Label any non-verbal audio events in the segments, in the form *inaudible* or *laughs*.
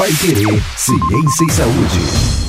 Pai Querer, Ciência e Saúde.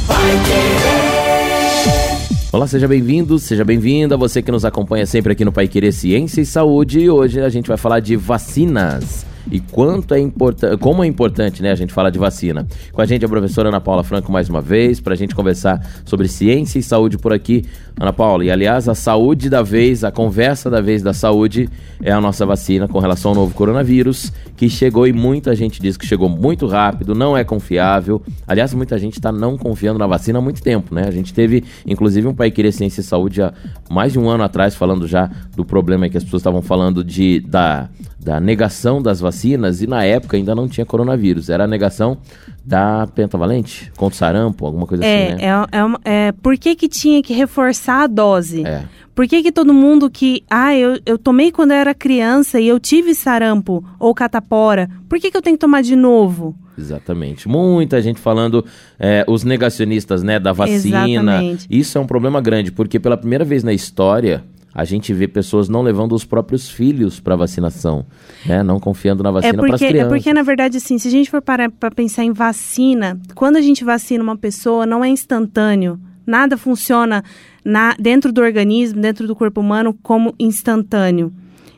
Pai Querer. Olá, seja bem-vindo, seja bem-vinda, você que nos acompanha sempre aqui no Pai Querer Ciência e Saúde. E hoje a gente vai falar de vacinas e quanto é importante, como é importante, né, a gente falar de vacina. Com a gente a professora Ana Paula Franco mais uma vez, para a gente conversar sobre ciência e saúde por aqui. Ana Paula, e aliás, a saúde da vez, a conversa da vez da saúde é a nossa vacina com relação ao novo coronavírus, que chegou e muita gente diz que chegou muito rápido, não é confiável. Aliás, muita gente está não confiando na vacina há muito tempo, né? A gente teve, inclusive, um Pai Querer Ciência e Saúde há mais de um ano atrás, falando já do problema que as pessoas estavam falando de, da, da negação das vacinas e na época ainda não tinha coronavírus, era a negação da pentavalente contra o sarampo, alguma coisa é, assim, né? É, é, uma, é, por que que tinha que reforçar a dose? É. Por que que todo mundo que, ah, eu, eu tomei quando eu era criança e eu tive sarampo ou catapora, por que que eu tenho que tomar de novo? Exatamente. Muita gente falando, é, os negacionistas, né, da vacina. Exatamente. Isso é um problema grande, porque pela primeira vez na história, a gente vê pessoas não levando os próprios filhos para vacinação, né? Não confiando na é vacina é para as crianças. É porque, na verdade, assim, se a gente for parar para pensar em vacina, quando a gente vacina uma pessoa, não é instantâneo. Nada funciona na, dentro do organismo, dentro do corpo humano, como instantâneo.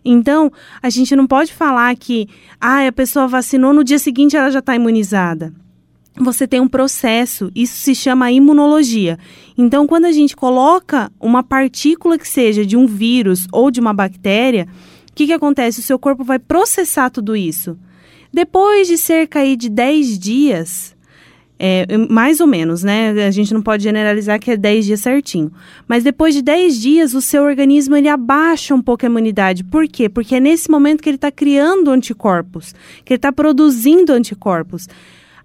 Então, a gente não pode falar que ah, a pessoa vacinou, no dia seguinte ela já está imunizada você tem um processo, isso se chama imunologia. Então, quando a gente coloca uma partícula que seja de um vírus ou de uma bactéria, o que, que acontece? O seu corpo vai processar tudo isso. Depois de cerca aí de 10 dias, é, mais ou menos, né? A gente não pode generalizar que é 10 dias certinho. Mas depois de 10 dias, o seu organismo ele abaixa um pouco a imunidade. Por quê? Porque é nesse momento que ele está criando anticorpos, que ele está produzindo anticorpos.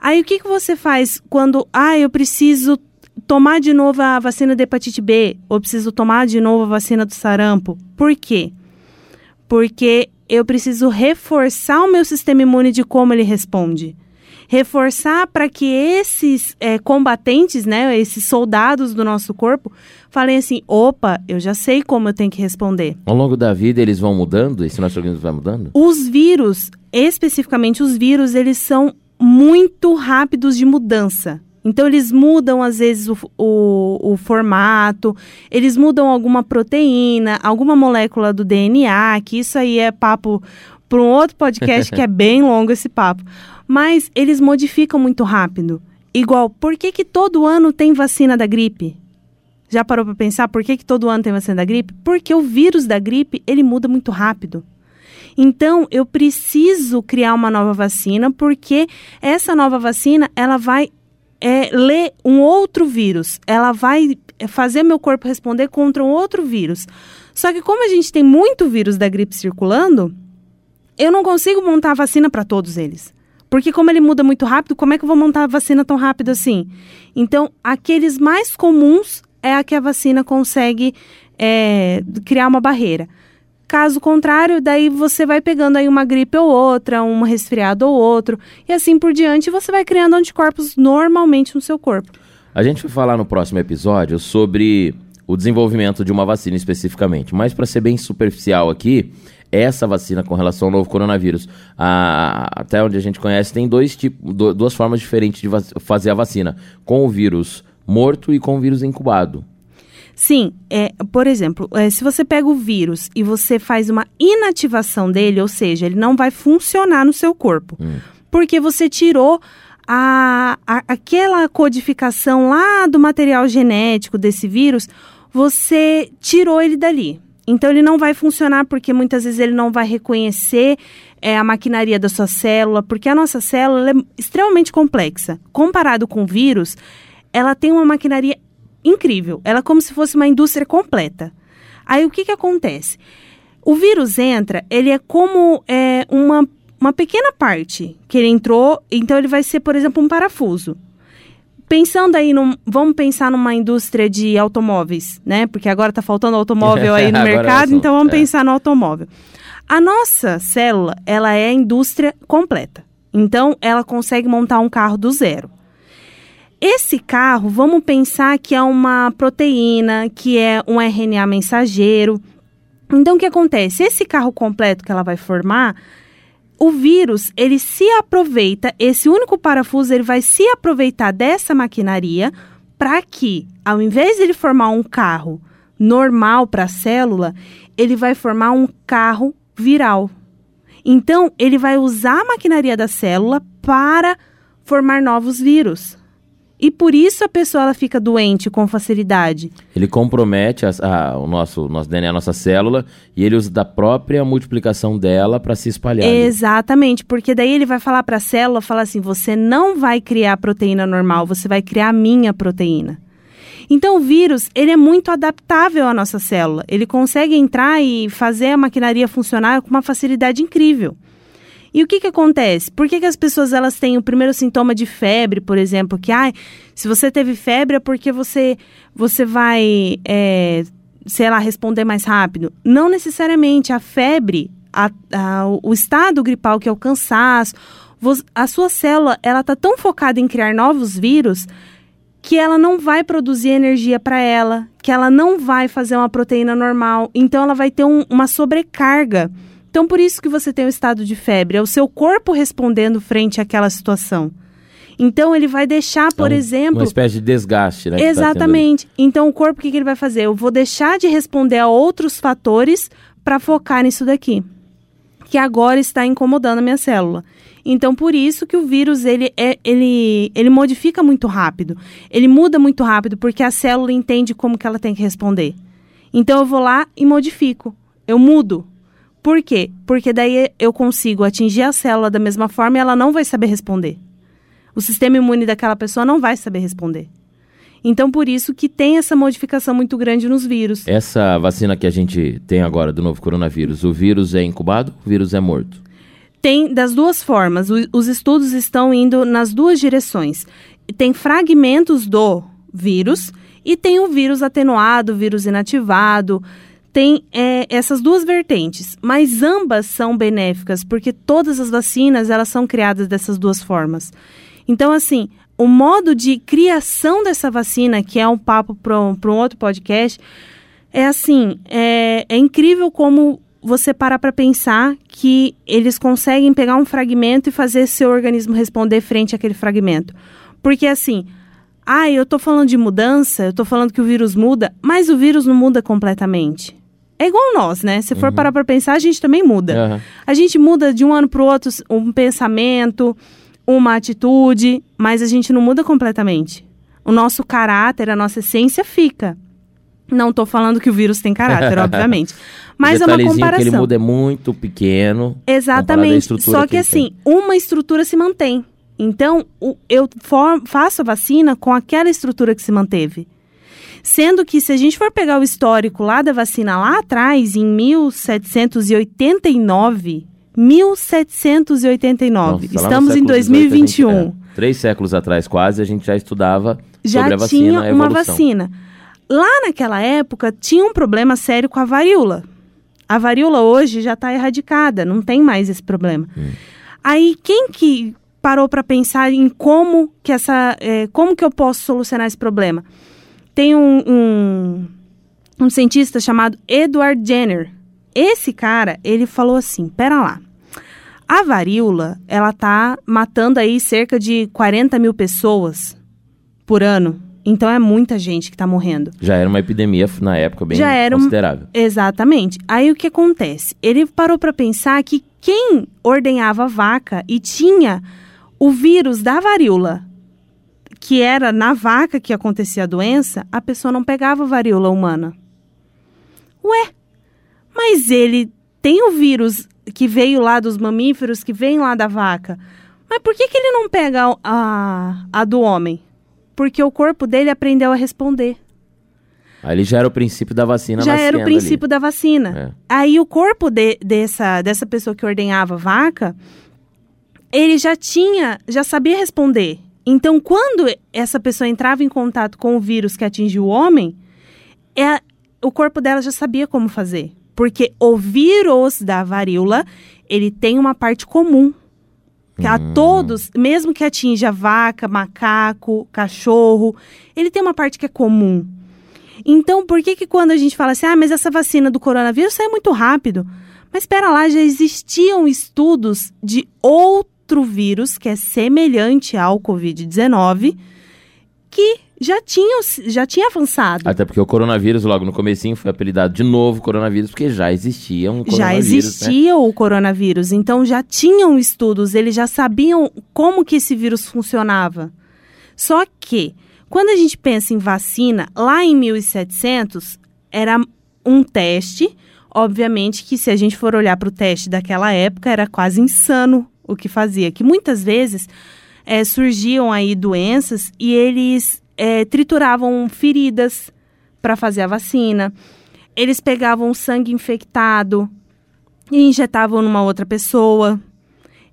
Aí o que, que você faz quando, ah, eu preciso tomar de novo a vacina da hepatite B, ou preciso tomar de novo a vacina do sarampo? Por quê? Porque eu preciso reforçar o meu sistema imune de como ele responde. Reforçar para que esses é, combatentes, né, esses soldados do nosso corpo, falem assim: opa, eu já sei como eu tenho que responder. Ao longo da vida eles vão mudando? Esse nosso organismo vai mudando? Os vírus, especificamente os vírus, eles são muito rápidos de mudança. Então, eles mudam, às vezes, o, o, o, formato, eles mudam alguma proteína, alguma molécula do DNA, que isso aí é papo para um outro podcast *laughs* que é bem longo esse papo. Mas eles modificam muito rápido. Igual, por que, que todo ano tem vacina da gripe? Já parou para pensar por que, que todo ano tem vacina da gripe? Porque o vírus da gripe, ele muda muito rápido. Então, eu preciso criar uma nova vacina, porque essa nova vacina, ela vai é, ler um outro vírus. Ela vai fazer meu corpo responder contra um outro vírus. Só que como a gente tem muito vírus da gripe circulando, eu não consigo montar a vacina para todos eles. Porque como ele muda muito rápido, como é que eu vou montar a vacina tão rápido assim? Então, aqueles mais comuns é a que a vacina consegue é, criar uma barreira. Caso contrário, daí você vai pegando aí uma gripe ou outra, um resfriado ou outro, e assim por diante, você vai criando anticorpos normalmente no seu corpo. A gente vai falar no próximo episódio sobre o desenvolvimento de uma vacina especificamente, mas para ser bem superficial aqui, essa vacina com relação ao novo coronavírus, a, até onde a gente conhece, tem dois tipos, duas formas diferentes de fazer a vacina, com o vírus morto e com o vírus incubado. Sim, é, por exemplo, é, se você pega o vírus e você faz uma inativação dele, ou seja, ele não vai funcionar no seu corpo, hum. porque você tirou a, a, aquela codificação lá do material genético desse vírus, você tirou ele dali. Então ele não vai funcionar porque muitas vezes ele não vai reconhecer é, a maquinaria da sua célula, porque a nossa célula é extremamente complexa. Comparado com o vírus, ela tem uma maquinaria incrível. Ela é como se fosse uma indústria completa. Aí o que, que acontece? O vírus entra, ele é como é, uma, uma pequena parte que ele entrou, então ele vai ser, por exemplo, um parafuso. Pensando aí, num, vamos pensar numa indústria de automóveis, né? Porque agora está faltando automóvel aí *laughs* no mercado, então vamos é. pensar no automóvel. A nossa célula, ela é a indústria completa. Então, ela consegue montar um carro do zero. Esse carro, vamos pensar que é uma proteína, que é um RNA mensageiro. Então, o que acontece? Esse carro completo que ela vai formar, o vírus, ele se aproveita, esse único parafuso, ele vai se aproveitar dessa maquinaria para que, ao invés de ele formar um carro normal para a célula, ele vai formar um carro viral. Então, ele vai usar a maquinaria da célula para formar novos vírus. E por isso a pessoa ela fica doente com facilidade. Ele compromete a, a, o nosso, nosso DNA, a nossa célula, e ele usa da própria multiplicação dela para se espalhar. ali. Exatamente, porque daí ele vai falar para a célula, falar assim, você não vai criar proteína normal, você vai criar a minha proteína. Então o vírus, ele é muito adaptável à nossa célula. Ele consegue entrar e fazer a maquinaria funcionar com uma facilidade incrível. E o que, que acontece? Por que, que as pessoas elas têm o primeiro sintoma de febre, por exemplo, que ai, se você teve febre é porque você, você vai, é, sei lá, responder mais rápido. Não necessariamente. A febre, a, a, o estado gripal, que é o cansaço, a sua célula ela está tão focada em criar novos vírus que ela não vai produzir energia para ela, que ela não vai fazer uma proteína normal, então ela vai ter um- uma sobrecarga. Então por isso que você tem o estado de febre, é o seu corpo respondendo frente àquela situação. Então ele vai deixar, por É um- exemplo, Uma espécie de desgaste, né? tá. Exatamente. Então o corpo o que, que ele vai fazer? Eu vou deixar de responder a outros fatores para focar nisso daqui, que agora está incomodando a minha célula. Então por isso que o vírus ele é ele ele modifica muito rápido. Ele muda muito rápido porque a célula entende como que ela tem que responder. Então eu vou lá e modifico. Eu mudo. Por quê? Porque daí eu consigo atingir a célula da mesma forma e ela não vai saber responder. O sistema imune daquela pessoa não vai saber responder. Então, por isso que tem essa modificação muito grande nos vírus. Essa vacina que a gente tem agora do novo coronavírus, o vírus é incubado, o vírus é morto? Tem das duas formas. O- os estudos estão indo nas duas direções. Tem fragmentos do vírus e tem o vírus atenuado, o vírus inativado. Tem é, essas duas vertentes, mas ambas são benéficas porque todas as vacinas elas são criadas dessas duas formas. Então, assim, o modo de criação dessa vacina, que é um papo para um, um outro podcast, é assim, é, é incrível como você para para pensar que eles conseguem pegar um fragmento e fazer seu organismo responder frente àquele fragmento. Porque assim, ah, eu tô falando de mudança, eu tô falando que o vírus muda, mas o vírus não muda completamente. É igual nós, né? Se for parar para pensar, a gente também muda. Aham. A gente muda de um ano para o outro um pensamento, uma atitude, mas a gente não muda completamente. O nosso caráter, a nossa essência fica. Não estou falando que o vírus tem caráter, *laughs* obviamente. Mas é uma comparação. que ele muda é muito pequeno. Exatamente. Só que, ele assim, uma estrutura se mantém. Então, eu faço a vacina com aquela estrutura que se manteve. Sendo que, se a gente for pegar o histórico lá da vacina lá atrás, em 1789, 1789, Nossa, estamos em século 2021. 18, a gente- é, três séculos atrás, quase, a gente já estudava já sobre a vacina, tinha a uma vacina. Lá naquela época tinha um problema sério com a varíola. A varíola hoje já está erradicada, não tem mais esse problema. Hum. Aí quem que parou para pensar em como que essa, é, como que eu posso solucionar esse problema? Tem um, um, um cientista chamado Edward Jenner. Esse cara, ele falou assim, pera lá, a varíola, ela tá matando aí cerca de 40 mil pessoas por ano. Então é muita gente que está morrendo. Já era uma epidemia na época bem Já era um- considerável. Exatamente. Aí o que acontece? Ele parou para pensar que quem ordenhava vaca e tinha o vírus da varíola, que era na vaca que acontecia a doença, a pessoa não pegava varíola humana. Ué, mas ele tem o vírus que veio lá dos mamíferos, que vem lá da vaca. Mas por que, que ele não pega a, a do homem? Porque o corpo dele aprendeu a responder. Ali já era o princípio da vacina Já era o princípio da vacina. É. Aí o corpo de- dessa, dessa pessoa que ordenhava a vaca, ele já tinha, já sabia responder. Então, quando essa pessoa entrava em contato com o vírus que atingiu o homem, é, o corpo dela já sabia como fazer. Porque o vírus da varíola, ele tem uma parte comum. Que a todos, mesmo que atinja vaca, macaco, cachorro, ele tem uma parte que é comum. Então, por que que quando a gente fala assim, ah, mas essa vacina do coronavírus sai muito rápido? Mas espera lá, já existiam estudos de outro vírus que é semelhante ao Covid-19 que já tinha, já tinha avançado. Até porque o coronavírus, logo no comecinho, foi apelidado de novo coronavírus, porque já existia um coronavírus. Já né? existia né? o coronavírus, então já tinham estudos, eles já sabiam como que esse vírus funcionava. Só que, quando a gente pensa em vacina, lá em 1700, era um teste, obviamente que se a gente for olhar para o teste daquela época, era quase insano o que fazia, que muitas vezes é, surgiam aí doenças e eles é, trituravam feridas para fazer a vacina. Eles pegavam sangue infectado e injetavam numa outra pessoa.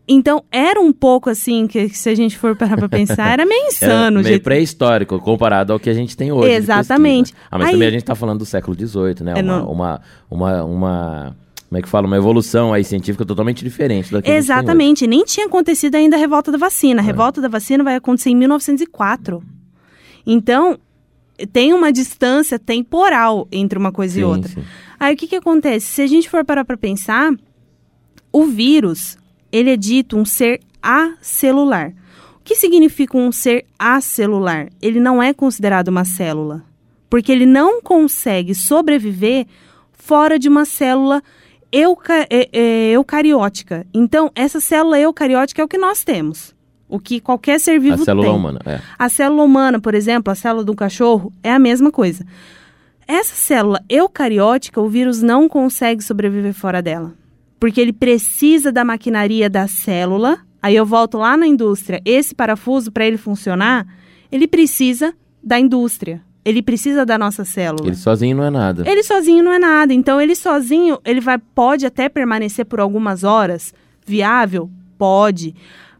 Então, era um pouco assim, que se a gente for parar pra pensar, era meio *laughs* insano. Era meio pré-histórico, comparado ao que a gente tem hoje. Exatamente. Ah, mas Aí- também a gente tá falando do século XVIII, né? É, uma, não- uma, uma, uma- Como é que fala? Uma evolução aí científica totalmente diferente da que. Exatamente, nem tinha acontecido ainda a revolta da vacina. A É. revolta da vacina vai acontecer em 1904. Então, tem uma distância temporal entre uma coisa e Sim, outra. sim. Aí o que, que acontece? Se a gente for parar para pensar, o vírus, ele é dito um ser acelular. O que significa um ser acelular? Ele não é considerado uma célula, porque ele não consegue sobreviver fora de uma célula euca- é- é, eucariótica. Então, essa célula eucariótica é o que nós temos. O que qualquer ser vivo A célula tem. humana, é. A célula humana, por exemplo, a célula do cachorro, é a mesma coisa. Essa célula eucariótica, o vírus não consegue sobreviver fora dela. Porque ele precisa da maquinaria da célula. Aí eu volto lá na indústria. Esse parafuso, para ele funcionar, ele precisa da indústria. Ele precisa da nossa célula. Ele sozinho não é nada. Ele sozinho não é nada. Então, ele sozinho, ele vai, pode até permanecer por algumas horas. Viável? Pode.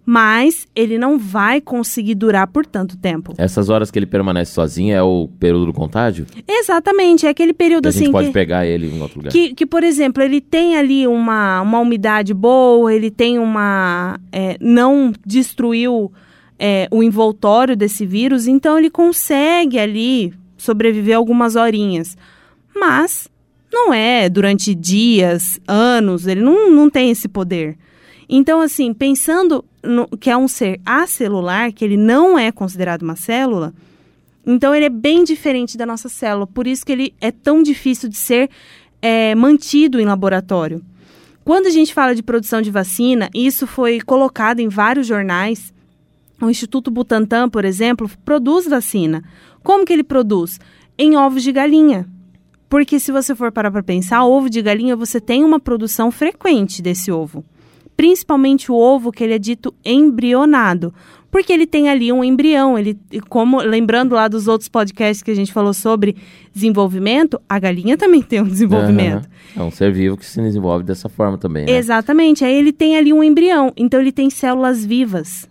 Mas ele não vai conseguir durar por tanto tempo. Essas horas que ele permanece sozinho é o período do contágio? Exatamente. É aquele período a gente assim pode que, pegar ele em outro lugar. que, que, por exemplo, ele tem ali uma, uma umidade boa, ele tem uma. é, não destruiu é, o envoltório desse vírus, então ele consegue ali sobreviver algumas horinhas. Mas não é durante dias, anos, ele não, não tem esse poder. Então, assim, pensando no, que é um ser acelular, que ele não é considerado uma célula, então ele é bem diferente da nossa célula. Por isso que ele é tão difícil de ser é, mantido em laboratório. Quando a gente fala de produção de vacina, isso foi colocado em vários jornais. O Instituto Butantan, por exemplo, produz vacina. Como que ele produz? Em ovos de galinha. Porque se você for parar para pensar, ovo de galinha você tem uma produção frequente desse ovo. Principalmente o ovo que ele é dito embrionado, porque ele tem ali um embrião, ele como lembrando lá dos outros podcasts que a gente falou sobre desenvolvimento, a galinha também tem um desenvolvimento. Aham. É um ser vivo que se desenvolve dessa forma também, né? Exatamente. Aí ele tem ali um embrião, então ele tem células vivas.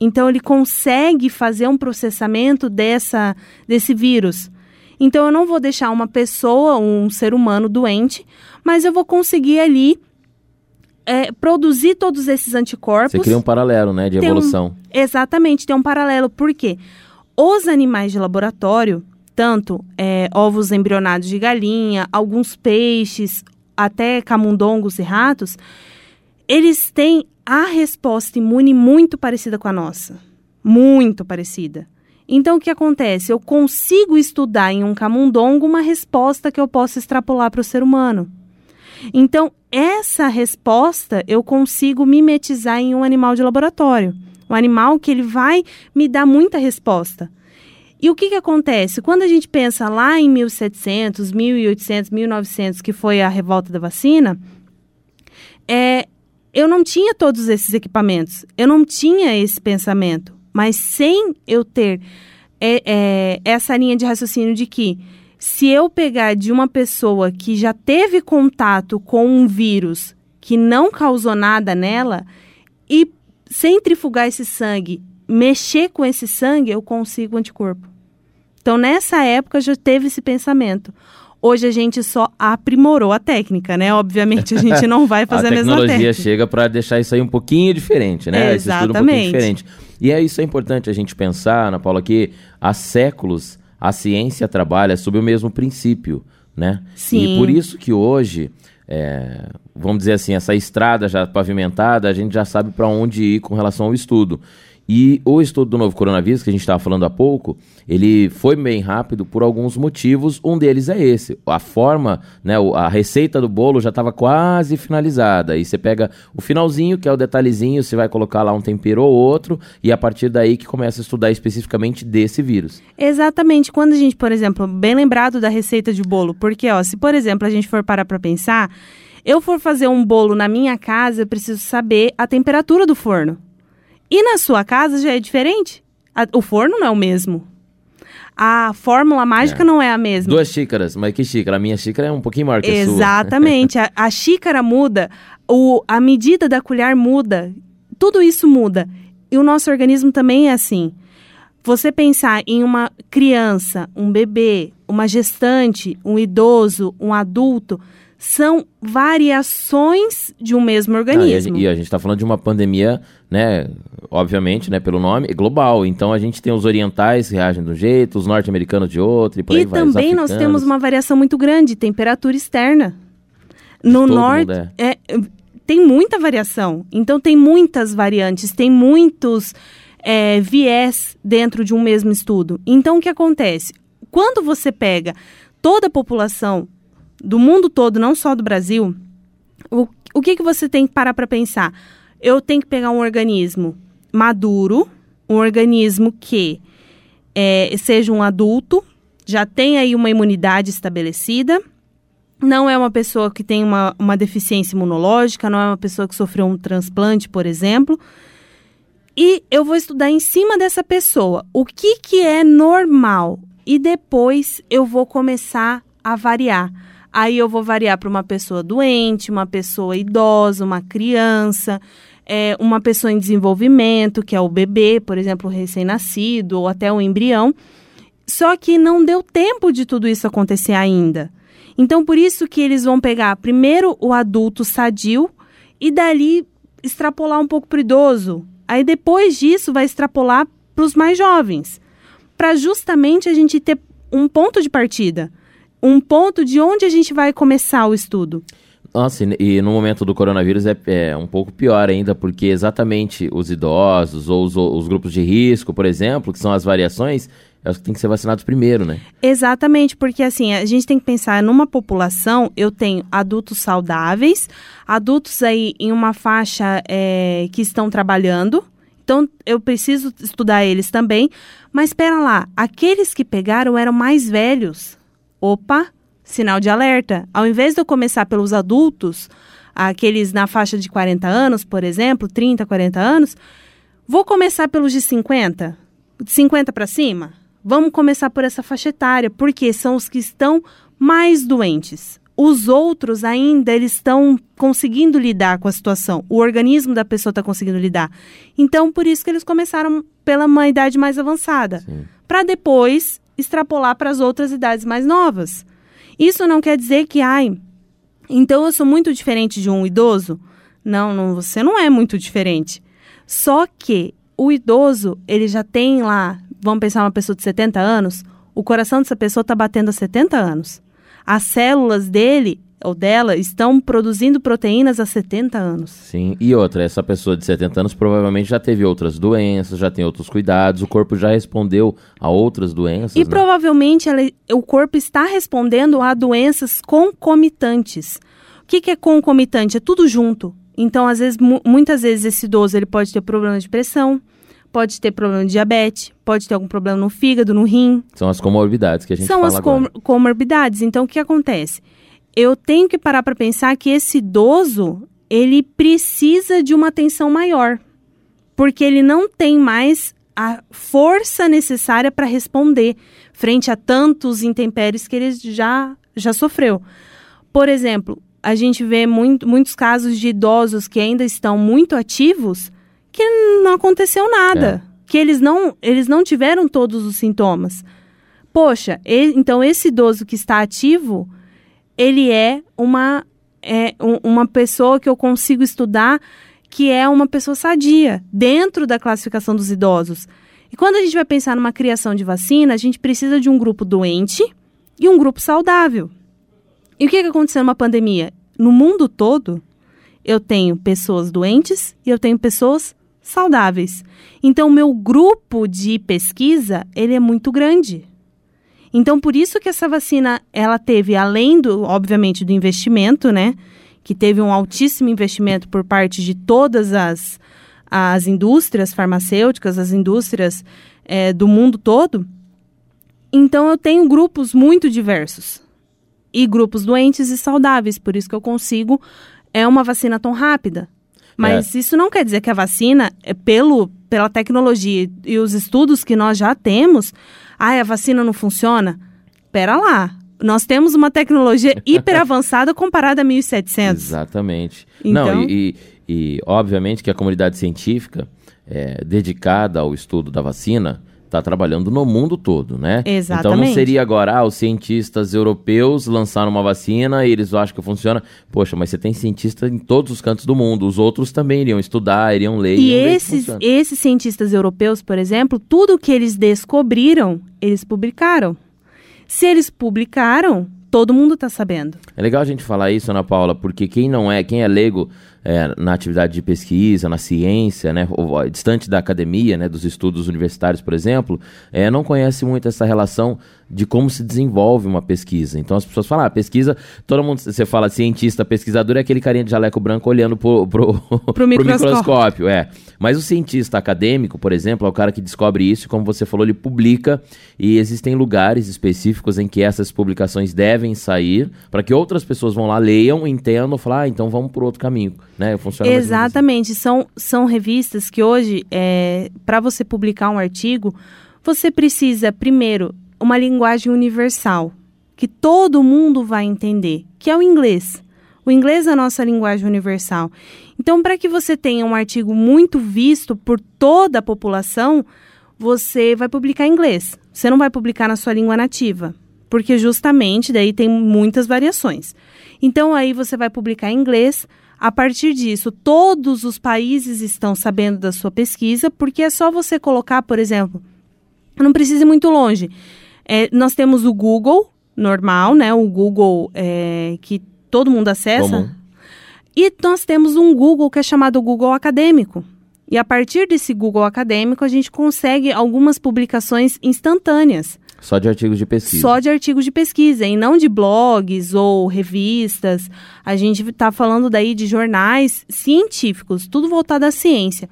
Então ele consegue fazer um processamento dessa desse vírus. Então eu não vou deixar uma pessoa, um ser humano doente, mas eu vou conseguir ali é, produzir todos esses anticorpos. Você cria um paralelo, né, de Tem um- evolução. Exatamente, tem um paralelo. Por quê? Os animais de laboratório, tanto é, ovos embrionados de galinha, alguns peixes, até camundongos e ratos, eles têm a resposta imune muito parecida com a nossa. Muito parecida. Então, o que acontece? Eu consigo estudar em um camundongo uma resposta que eu posso extrapolar para o ser humano. Então, essa resposta eu consigo mimetizar em um animal de laboratório. Um animal que ele vai me dar muita resposta. E o que, que acontece? Quando a gente pensa lá em 1700, 1800, 1900, que foi a revolta da vacina, é, eu não tinha todos esses equipamentos, eu não tinha esse pensamento. Mas sem eu ter é, é, essa linha de raciocínio de que se eu pegar de uma pessoa que já teve contato com um vírus que não causou nada nela e centrifugar esse sangue, mexer com esse sangue, eu consigo anticorpo. Então, nessa época, já teve esse pensamento. Hoje a gente só aprimorou a técnica, né? Obviamente a gente não vai *laughs* fazer a, a mesma tecnologia técnica. chega para deixar isso aí um pouquinho diferente, né? Esse estudo um pouquinho Exatamente. diferente. E é isso é importante a gente pensar, Ana Paula, que há séculos a ciência trabalha sob o mesmo princípio, né? Sim. E por isso que hoje é, vamos dizer assim, essa estrada já pavimentada, a gente já sabe para onde ir com relação ao estudo. E o estudo do novo coronavírus, que a gente estava falando há pouco, ele foi bem rápido por alguns motivos. Um deles é esse. A forma, né, a receita do bolo já estava quase finalizada. Aí você pega o finalzinho, que é o detalhezinho, você vai colocar lá um tempero ou outro, e a partir daí que começa a estudar especificamente desse vírus. Exatamente. Quando a gente, por exemplo, bem lembrado da receita de bolo, porque, ó, se por exemplo a gente for parar para pensar, eu for fazer um bolo na minha casa, eu preciso saber a temperatura do forno. E na sua casa já é diferente? O forno não é o mesmo. A fórmula mágica é. não é a mesma. Duas xícaras, mas que xícara? A minha xícara é um pouquinho maior que a sua. Exatamente. a, a xícara muda, o, a medida da colher muda, tudo isso muda. E o nosso organismo também é assim. Você pensar em uma criança, um bebê, uma gestante, um idoso, um adulto, são variações de um mesmo organismo. Ah, e, a, gente está falando de uma pandemia, né? Obviamente, né? Pelo nome, global. Então a gente tem os orientais que reagem de um jeito, os norte-americanos de outro, e por e aí vai. E também nós temos uma variação muito grande de temperatura externa. No norte, é. é. tem muita variação. Então tem muitas variantes, tem muitos é, viés dentro de um mesmo estudo. Então o que acontece? Quando você pega toda a população do mundo todo, não só do Brasil, o, o que, que você tem que parar para pensar? Eu tenho que pegar um organismo maduro, um organismo que é, seja um adulto, já tem aí uma imunidade estabelecida, não é uma pessoa que tem uma, uma deficiência imunológica, não é uma pessoa que sofreu um transplante, por exemplo. E eu vou estudar em cima dessa pessoa o que, que é normal. E depois eu vou começar a variar. Aí eu vou variar para uma pessoa doente, uma pessoa idosa, uma criança, é, uma pessoa em desenvolvimento, que é o bebê, por exemplo, recém-nascido, ou até o embrião. Só que não deu tempo de tudo isso acontecer ainda. Então, por isso que eles vão pegar primeiro o adulto sadio e dali extrapolar um pouco para o idoso. Aí depois disso vai extrapolar para os mais jovens, para justamente a gente ter um ponto de partida um ponto de onde a gente vai começar o estudo. Nossa, e no momento do coronavírus é, é, um pouco pior ainda, porque exatamente os idosos ou os, os, grupos de risco, por exemplo, que são as variações, é os que têm que ser vacinados primeiro, né? Exatamente, porque assim, a gente tem que pensar numa população, eu tenho adultos saudáveis, adultos aí em uma faixa é, que estão trabalhando, então eu preciso estudar eles também, mas espera lá, aqueles que pegaram eram mais velhos, opa, sinal de alerta. Ao invés de eu começar pelos adultos, aqueles na faixa de 40 anos, por exemplo, 30, 40 anos, vou começar pelos de 50, de 50 para cima. Vamos começar por essa faixa etária, porque são os que estão mais doentes. Os outros ainda eles estão conseguindo lidar com a situação. O organismo da pessoa está conseguindo lidar. Então, por isso que eles começaram pela uma idade mais avançada. Para depois extrapolar para as outras idades mais novas. Isso não quer dizer que, ai, então eu sou muito diferente de um idoso? Não, não, você não é muito diferente. Só que o idoso, ele já tem lá, vamos pensar uma pessoa de 70 anos, o coração dessa pessoa está batendo há 70 anos. As células dele, ou dela estão produzindo proteínas há 70 anos. Sim, e outra, essa pessoa de 70 anos provavelmente já teve outras doenças, já tem outros cuidados, o corpo já respondeu a outras doenças. E né? provavelmente ela, o corpo está respondendo a doenças concomitantes. O que, que é concomitante? É tudo junto. Então, às vezes, muitas vezes esse idoso ele pode ter problema de pressão, pode ter problema de diabetes, pode ter algum problema no fígado, no rim. São as comorbidades que a gente São as com comorbidades. Então, o que acontece? Eu tenho que parar para pensar que esse idoso, ele precisa de uma atenção maior, porque ele não tem mais a força necessária para responder frente a tantos intempéries que ele já, já sofreu. Por exemplo, a gente vê muito, muitos casos de idosos que ainda estão muito ativos que não aconteceu nada, é. que eles não, eles não tiveram todos os sintomas. Poxa, então esse idoso que está ativo, ele é uma, é, um, uma pessoa que eu consigo estudar que é uma pessoa sadia, dentro da classificação dos idosos. E quando a gente vai pensar numa criação de vacina, a gente precisa de um grupo doente e um grupo saudável. E o que, que aconteceu numa pandemia? no mundo todo, eu tenho pessoas doentes e eu tenho pessoas saudáveis. Então, o meu grupo de pesquisa, ele é muito grande. Então, por isso que essa vacina, ela teve, além do, obviamente, do investimento, né? Que teve um altíssimo investimento por parte de todas as, as indústrias farmacêuticas, as indústrias é, do mundo todo. Então, eu tenho grupos muito diversos. E grupos doentes e saudáveis, por isso que eu consigo é uma vacina tão rápida. Mas é. isso não quer dizer que a vacina, é pelo, pela tecnologia e os estudos que nós já temos, ah, a vacina não funciona? Pera lá. Nós temos uma tecnologia *laughs* hiper avançada comparada a 1700. Exatamente. Então... Não, e, e, e, obviamente que a comunidade científica é, dedicada ao estudo da vacina está trabalhando no mundo todo, né? Exatamente. Então não seria agora, ah, os cientistas europeus lançaram uma vacina e eles acham que funciona. Poxa, mas você tem cientistas em todos os cantos do mundo. Os outros também iriam estudar, iriam ler. E esses, esses cientistas europeus, por exemplo, tudo que eles descobriram, eles publicaram. Se eles publicaram, todo mundo está sabendo. É legal a gente falar isso, Ana Paula, porque quem não é, quem é leigo é, na atividade de pesquisa, na ciência, né, ou, distante da academia, né, dos estudos universitários, por exemplo, é, não conhece muito essa relação de como se desenvolve uma pesquisa. Então as pessoas falam, ah, pesquisa, todo mundo, você fala cientista, pesquisador, é aquele carinha de jaleco branco olhando pro, *laughs* pro, pro, microscópio. pro microscópio. É. Mas o cientista acadêmico, por exemplo, é o cara que descobre isso e, como você falou, ele publica e existem lugares específicos em que essas publicações devem sair para que outras pessoas vão lá, leiam, entendam, falar, ah, então vamos por outro caminho, né? Funciona assim. Exatamente. São, são revistas que hoje, é, para você publicar um artigo, você precisa, primeiro, uma linguagem universal, que todo mundo vai entender, que é o inglês. O inglês é a nossa linguagem universal. Então, para que você tenha um artigo muito visto por toda a população, você vai publicar em inglês. Você não vai publicar na sua língua nativa, porque justamente daí tem muitas variações. Então, aí você vai publicar em inglês. A partir disso, todos os países estão sabendo da sua pesquisa, porque é só você colocar, por exemplo, não precisa ir muito longe. É, nós temos o Google normal, né? O Google é, que todo mundo acessa. Comum. E nós temos um Google que é chamado Google Acadêmico. E a partir desse Google Acadêmico, a gente consegue algumas publicações instantâneas. Só de artigos de pesquisa. Só de artigos de pesquisa, e não de blogs ou revistas. A gente está falando daí de jornais científicos, tudo voltado à ciência.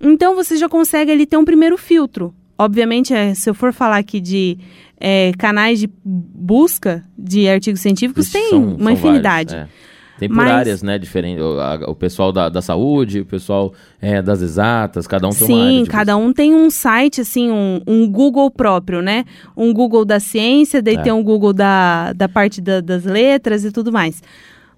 Então você já consegue ali ter um primeiro filtro. Obviamente, é, se eu for falar aqui de é, canais de busca de artigos científicos, tem são, uma são infinidade. Vários, é. Tem por Mas, áreas, né, diferentes. O, a, o, pessoal da, da saúde, o pessoal é, das exatas, cada um tem sim, uma área. Sim, cada um tem um site, assim, um, um, Google próprio, né? Um Google da ciência, daí é. tem um Google da, da parte da, das letras e tudo mais.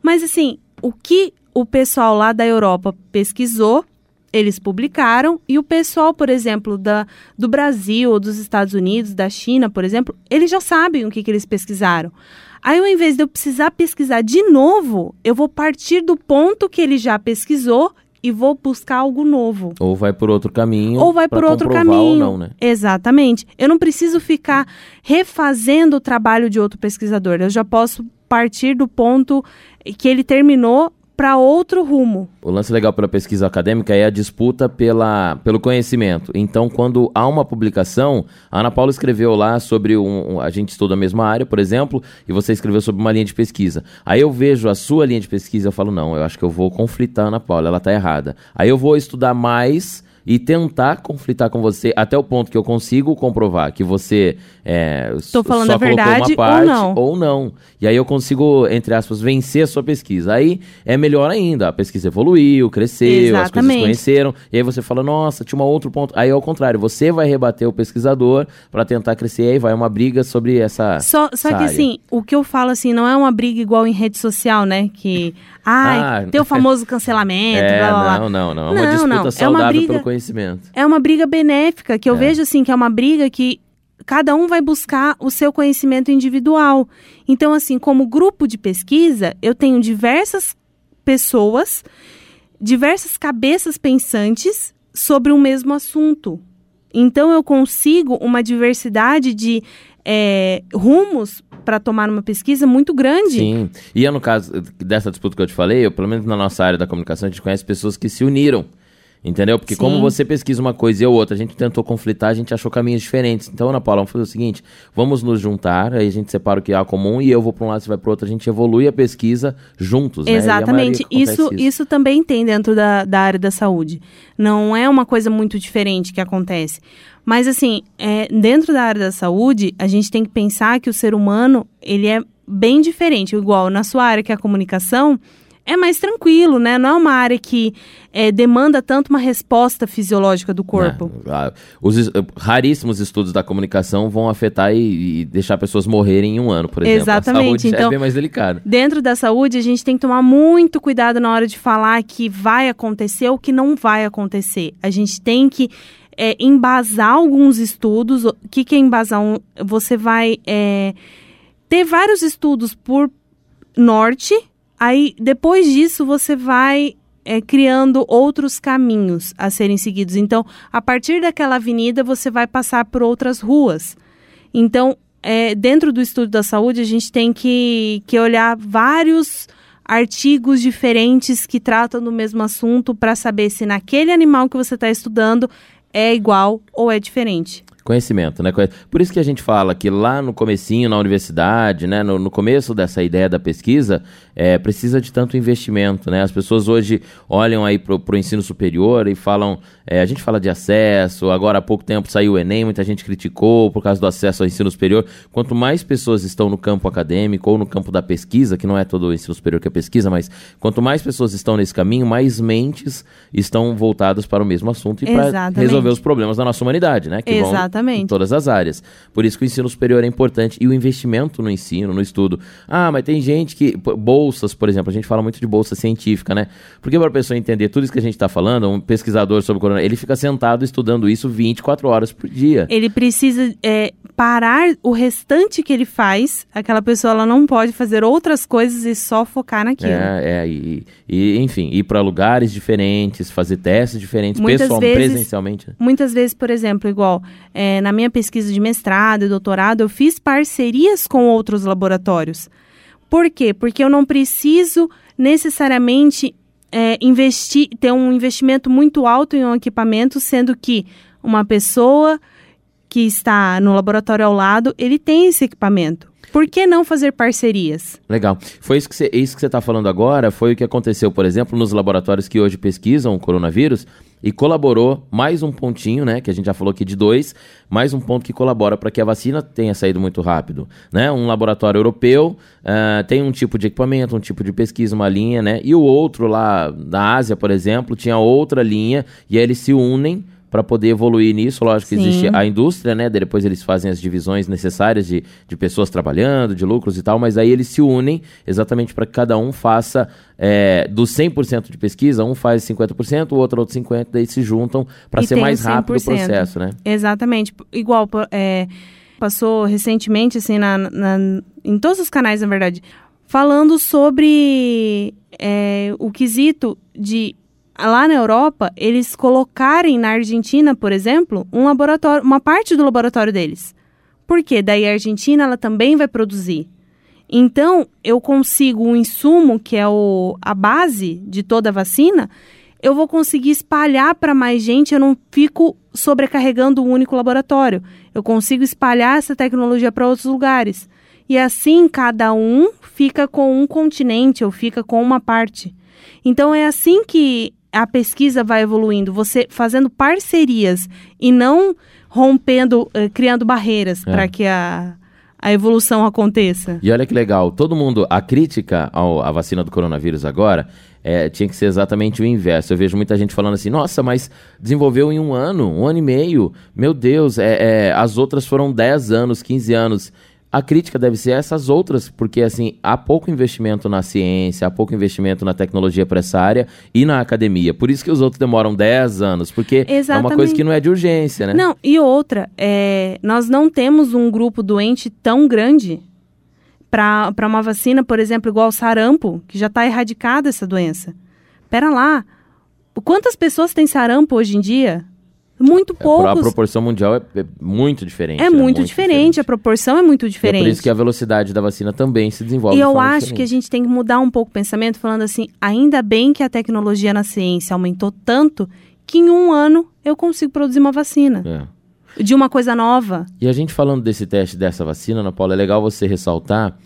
Mas, assim, o que o pessoal lá da Europa pesquisou eles publicaram e o pessoal, por exemplo, da, do Brasil ou dos Estados Unidos, da China, por exemplo, eles já sabem o que, que eles pesquisaram. Aí, ao invés de eu precisar pesquisar de novo, eu vou partir do ponto que ele já pesquisou e vou buscar algo novo. Ou vai por outro caminho. Ou vai por outro caminho. Ou não, né? Exatamente. Eu não preciso ficar refazendo o trabalho de outro pesquisador. Eu já posso partir do ponto que ele terminou para outro rumo. O lance legal pela pesquisa acadêmica é a disputa pela, pelo conhecimento. Então, quando há uma publicação, a Ana Paula escreveu lá sobre um, um, A gente estuda a mesma área, por exemplo, e você escreveu sobre uma linha de pesquisa. Aí eu vejo a sua linha de pesquisa eu falo, não, eu acho que eu vou conflitar a Ana Paula, ela está errada. Aí eu vou estudar mais e tentar conflitar com você até o ponto que eu consigo comprovar que você é, Tô falando só a verdade, uma parte ou não. ou não. E aí eu consigo, entre aspas, vencer a sua pesquisa. Aí é melhor ainda. A pesquisa evoluiu, cresceu, Exatamente. as coisas conheceram. E aí você fala, nossa, tinha um outro ponto. Aí ao contrário, você vai rebater o pesquisador para tentar crescer. E aí vai uma briga sobre essa. Só, só essa que área. assim, o que eu falo assim, não é uma briga igual em rede social, né? Que. *laughs* Ai, ah, tem o *laughs* famoso cancelamento. É, blá, blá, blá. Não, não, não. É uma não, disputa não. saudável é uma briga, pelo conhecimento. É uma briga benéfica, que eu é. vejo assim, que é uma briga que cada um vai buscar o seu conhecimento individual. Então, assim, como grupo de pesquisa, eu tenho diversas pessoas, diversas cabeças pensantes sobre o mesmo assunto. Então eu consigo uma diversidade de é, rumos para tomar uma pesquisa muito grande. Sim. E é no caso dessa disputa que eu te falei, eu, pelo menos na nossa área da comunicação, a gente conhece pessoas que se uniram. Entendeu? Porque Sim. como você pesquisa uma coisa e a outra, a gente tentou conflitar, a gente achou caminhos diferentes. Então, Ana Paula, vamos fazer o seguinte: vamos nos juntar, aí a gente separa o que há comum e eu vou para um lado, você vai para o outro, a gente evolui a pesquisa juntos. né? Exatamente. maioria Isso, acontece isso também tem dentro da, da área da saúde. Não é uma coisa muito diferente que acontece. Mas, assim, é, dentro da área da saúde, a gente tem que pensar que o ser humano, ele é bem diferente. Igual na sua área, que é a comunicação, é mais tranquilo, né? Não é uma área que é, demanda tanto uma resposta fisiológica do corpo. Né? Ah, Os es- raríssimos estudos da comunicação vão afetar e, e deixar pessoas morrerem em um ano, por exemplo. Exatamente, A saúde já é então- bem mais delicada. Dentro da saúde, a gente tem que tomar muito cuidado na hora de falar que vai acontecer ou que não vai acontecer. A gente tem que é, embasar alguns estudos. O que, que é embasar? Um, você vai é, ter vários estudos por norte, aí depois disso você vai é, criando outros caminhos a serem seguidos. Então, a partir daquela avenida, você vai passar por outras ruas. Então, é, dentro do estudo da saúde, a gente tem que, que olhar vários artigos diferentes que tratam do mesmo assunto para saber se naquele animal que você está estudando é igual ou é diferente. Conhecimento, né? Por isso que a gente fala que lá no comecinho, na universidade, né? No, no começo dessa ideia da pesquisa, é, precisa de tanto investimento, né? As pessoas hoje olham aí pro, pro ensino superior e falam... é, a gente fala de acesso, agora há pouco tempo saiu o Enem, muita gente criticou por causa do acesso ao ensino superior. Quanto mais pessoas estão no campo acadêmico ou no campo da pesquisa, que não é todo o ensino superior que é pesquisa, mas quanto mais pessoas estão nesse caminho, mais mentes estão voltadas para o mesmo assunto e para Exatamente. resolver os problemas da nossa humanidade, né? Que vão Exatamente. em todas as áreas. Por isso que o ensino superior é importante e o investimento no ensino, no estudo. Ah, mas tem gente que. Bolsas, por exemplo, a gente fala muito de bolsa científica, né? Porque para a pessoa entender tudo isso que a gente está falando, um pesquisador sobre o corona, ele fica sentado estudando isso 24 horas por dia. Ele precisa é, parar o restante que ele faz. Aquela pessoa ela não pode fazer outras coisas e só focar naquilo. É, é, e, e, enfim, ir para lugares diferentes, fazer testes diferentes, Muitas pessoal, vezes- presencialmente. né? Muitas vezes, por exemplo, igual é, na minha pesquisa de mestrado e doutorado, eu fiz parcerias com outros laboratórios. Por quê? Porque eu não preciso necessariamente é, investir, ter um investimento muito alto em um equipamento, sendo que uma pessoa que está no laboratório ao lado, ele tem esse equipamento. Por que não fazer parcerias? Legal. Foi isso que você está falando agora, foi o que aconteceu, por exemplo, nos laboratórios que hoje pesquisam o coronavírus e colaborou mais um pontinho, né? Que a gente já falou aqui de dois, mais um ponto que colabora para que a vacina tenha saído muito rápido. Né? Um laboratório europeu ah, tem um tipo de equipamento, um tipo de pesquisa, uma linha, né? E o outro lá na Ásia, por exemplo, tinha outra linha, e aí eles se unem para poder evoluir nisso. Lógico que Sim. existe a indústria, né? Depois eles fazem as divisões necessárias de, de pessoas trabalhando, de lucros e tal, mas aí eles se unem exatamente para que cada um faça é, dos 100% de pesquisa, um faz 50%, o outro outro 50%, daí se juntam para ser mais rápido o 100%. processo, né? Exatamente. Igual, é, passou recentemente, assim, na, na- em todos os canais, na verdade, falando sobre é, o quesito de lá na Europa, eles colocarem na Argentina, por exemplo, um laboratório, uma parte do laboratório deles. Por quê? Daí a Argentina ela também vai produzir. Então, eu consigo um insumo que é o, a base de toda a vacina, eu vou conseguir espalhar para mais gente, eu não fico sobrecarregando um único laboratório. Eu consigo espalhar essa tecnologia para outros lugares. E assim, cada um fica com um continente ou fica com uma parte. Então, é assim que a pesquisa vai evoluindo, você fazendo parcerias e não rompendo, eh, criando barreiras É. para que a, a evolução aconteça. E olha que legal, todo mundo, a crítica ao- à vacina do coronavírus agora é, tinha que ser exatamente o inverso. Eu vejo muita gente falando assim, nossa, mas desenvolveu em um ano, um ano e meio. Meu Deus, é, é, as outras foram 10 anos, 15 anos. A crítica deve ser essas outras, porque assim, há pouco investimento na ciência, há pouco investimento na tecnologia para essa área e na academia. Por isso que os outros demoram 10 anos, porque é uma Exatamente. coisa que não é de urgência, né? Não, e outra, é, nós não temos um grupo doente tão grande para uma vacina, por exemplo, igual o sarampo, que já está erradicada essa doença. Pera lá, quantas pessoas têm sarampo hoje em dia? Muito É, A poucos. proporção mundial é, é muito diferente. É né? muito, diferente, a proporção é muito E É diferente. por isso que a velocidade da vacina também se desenvolve. E eu acho que a diferente. gente tem que mudar um pouco o pensamento, falando assim: ainda bem que a tecnologia na ciência aumentou tanto que em um ano eu consigo produzir uma vacina É. de uma coisa nova. E a gente falando desse teste dessa vacina, Ana Paula, é legal você ressaltar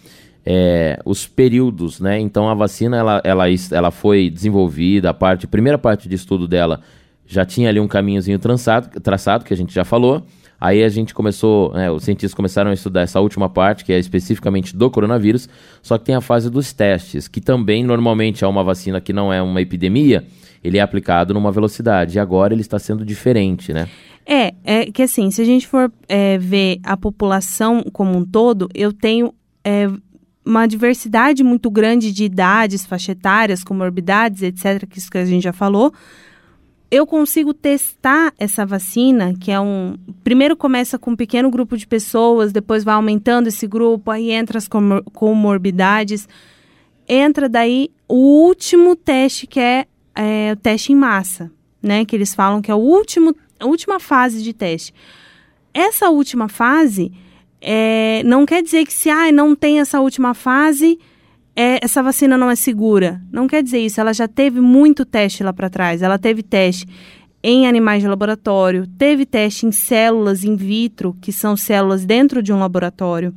é, os períodos, né? Então a vacina ela, ela, ela foi desenvolvida, a parte, a primeira parte de estudo dela já tinha ali um caminhozinho traçado, traçado, que a gente já falou. Aí a gente começou, né, os cientistas começaram a estudar essa última parte, que é especificamente do coronavírus, só que tem a fase dos testes, que também normalmente é uma vacina que não é uma epidemia, ele é aplicado numa velocidade, e agora ele está sendo diferente, né? É, é que assim, se a gente for é, ver a população como um todo, eu tenho é, uma diversidade muito grande de idades, faixa etárias, comorbidades, etc., que isso que a gente já falou. Eu consigo testar essa vacina, que é um. Primeiro começa com um pequeno grupo de pessoas, depois vai aumentando esse grupo, aí entra as comor- comorbidades. Entra daí o último teste, que é, é, o teste em massa, né? Que eles falam que é o último, a última fase de teste. Essa última fase é, não quer dizer que se ah, não tem essa última fase, é, essa vacina não é segura. Não quer dizer isso. Ela já teve muito teste lá para trás. Ela teve teste em animais de laboratório, teve teste em células in vitro, que são células dentro de um laboratório.